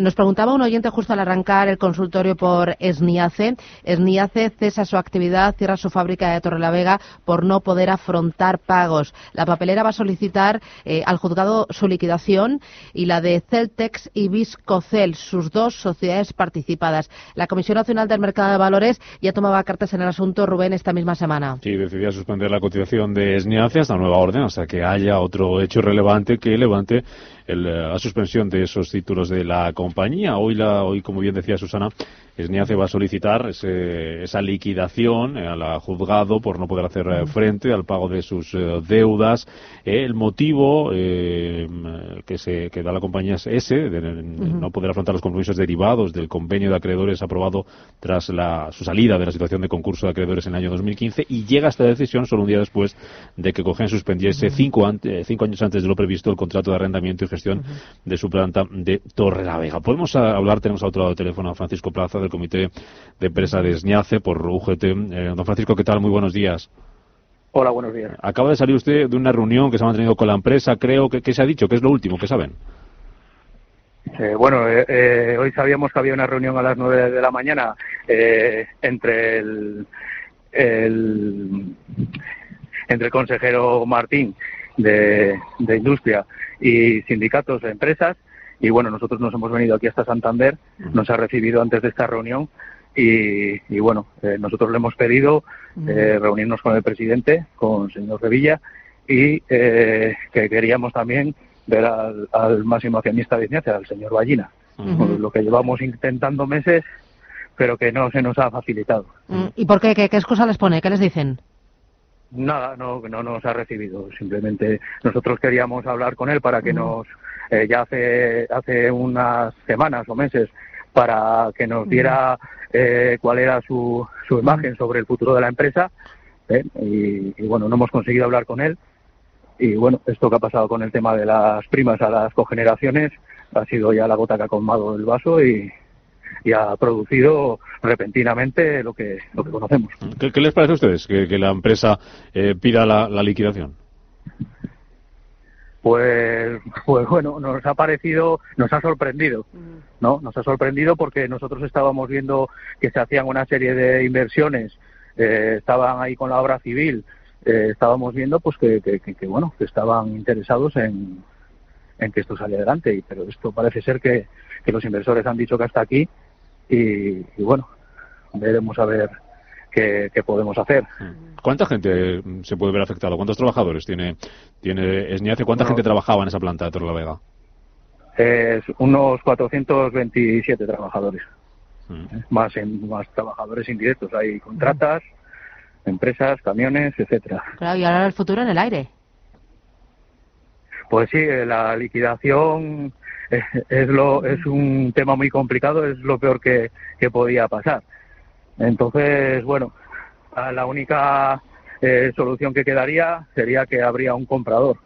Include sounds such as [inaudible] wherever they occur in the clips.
Nos preguntaba un oyente justo al arrancar el consultorio por Esniace. Esniace cesa su actividad, cierra su fábrica de Torrelavega por no poder afrontar pagos. La papelera va a solicitar eh, al juzgado su liquidación y la de Celtex y Viscocel, sus dos sociedades participadas. La Comisión Nacional del Mercado de Valores ya tomaba cartas en el asunto, Rubén, esta misma semana. Sí, decidía suspender la cotización de Esniace hasta nueva orden, hasta que haya otro hecho relevante que levante eh, la suspensión de esos títulos de la compañía. Hoy, la, hoy como bien decía Susana, SNIACE va a solicitar esa liquidación eh, al juzgado por no poder hacer eh, frente al pago de sus deudas. el motivo que, se, que da la compañía es ese, de no poder afrontar los compromisos derivados del convenio de acreedores aprobado tras la, su salida de la situación de concurso de acreedores en el año 2015 y llega esta decisión solo un día después de que Cogen suspendiese cinco, cinco años antes de lo previsto el contrato de arrendamiento y gestión de su planta de Torre la Vega. Podemos hablar, tenemos a otro lado del teléfono a Francisco Plaza del Comité de Empresa de SNIACE por UGT. Eh, don Francisco, ¿qué tal? Muy buenos días. Hola, buenos días. Acaba de salir usted de una reunión que se ha mantenido con la empresa, creo. que ¿Qué se ha dicho? ¿Qué es lo último? ¿Qué saben? Eh, bueno, eh, hoy sabíamos que había una reunión a las nueve de la mañana entre el, entre el consejero Martín de, Industria y sindicatos de empresas. Y bueno, nosotros nos hemos venido aquí hasta Santander, nos ha recibido antes de esta reunión y, bueno, eh, nosotros le hemos pedido eh, reunirnos con el presidente, con el señor Revilla, y eh, que queríamos también ver al, máximo accionista de Ignacia, al señor Ballina. Lo que llevamos intentando meses, pero que no se nos ha facilitado. Mm, ¿Y por qué? ¿Qué, qué excusa les pone? ¿Qué les dicen? Nada, no, no nos ha recibido. Simplemente nosotros queríamos hablar con él para que nos, eh, ya hace, hace unas semanas o meses, para que nos diera eh, cuál era su, su imagen sobre el futuro de la empresa. ¿eh? Y, bueno, no hemos conseguido hablar con él. Y bueno, esto que ha pasado con el tema de las primas a las cogeneraciones ha sido ya la gota que ha colmado el vaso y, y ha producido repentinamente lo que, lo que conocemos. ¿Qué, les parece a ustedes que, la empresa eh, pida la, liquidación? Pues, pues bueno, nos ha parecido, nos ha sorprendido, ¿no? Nos ha sorprendido porque nosotros estábamos viendo que se hacían una serie de inversiones, eh, estaban ahí con la obra civil, eh, estábamos viendo pues que, que, bueno, que estaban interesados en, en que esto saliera adelante, pero esto parece ser que, que los inversores han dicho que hasta aquí y, bueno, veremos a ver qué, podemos hacer. ¿Cuánta gente se puede ver afectado? ¿Cuántos trabajadores tiene, tiene Esniace? ¿Cuánta gente trabajaba en esa planta de Torrelavega? Es unos 427 trabajadores, mm. más en, más trabajadores indirectos. Hay contratas, empresas, camiones, etcétera. Claro, y ahora el futuro en el aire. Pues sí, la liquidación es, lo, es un tema muy complicado, es lo peor que, podía pasar. Entonces, bueno, la única eh, solución que quedaría sería que habría un comprador.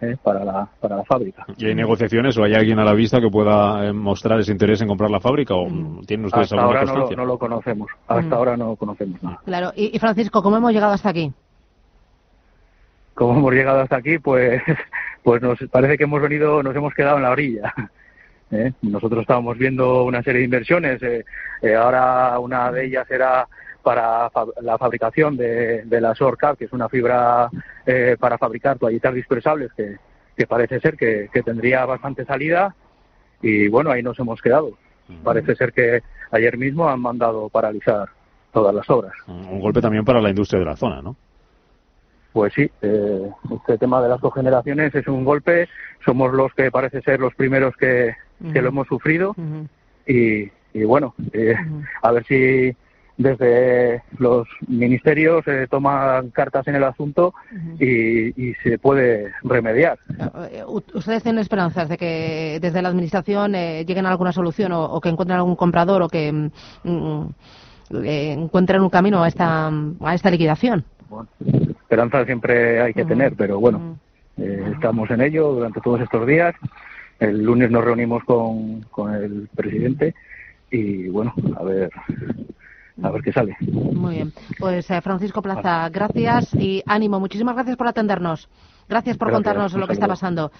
Eh, para, la, para la fábrica. ¿Y hay negociaciones o hay alguien a la vista que pueda eh, mostrar ese interés en comprar la fábrica o mm. tienen ustedes hasta ahora no lo, no lo, conocemos hasta mm. ahora no conocemos nada claro y, Francisco cómo hemos llegado hasta aquí cómo hemos llegado hasta aquí pues pues nos parece que hemos venido, nos hemos quedado en la orilla. [laughs] ¿eh? Nosotros estábamos viendo una serie de inversiones, eh, eh, ahora una de ellas era para la fabricación de, la SORCAP, que es una fibra para fabricar toallitas dispersables, que, parece ser que, tendría bastante salida, y bueno, ahí nos hemos quedado. Parece ser que ayer mismo han mandado paralizar todas las obras. Un golpe también para la industria de la zona, ¿no? Pues sí, eh, este tema de las cogeneraciones es un golpe. Somos los que parece ser los primeros que, lo hemos sufrido. y, bueno, eh, a ver si desde los ministerios se toman cartas en el asunto y, se puede remediar. Eh, ¿Ustedes tienen esperanzas de que desde la Administración lleguen a alguna solución o, que encuentren algún comprador o que mm, mm, encuentren un camino a esta, a esta liquidación? Esperanza siempre hay que tener, pero bueno, eh, estamos en ello durante todos estos días. El lunes nos reunimos con, con el presidente y bueno, a ver a ver qué sale. Muy bien. Pues eh, Francisco Plaza, gracias y ánimo. Muchísimas gracias por atendernos. Gracias por contarnos lo que está pasando.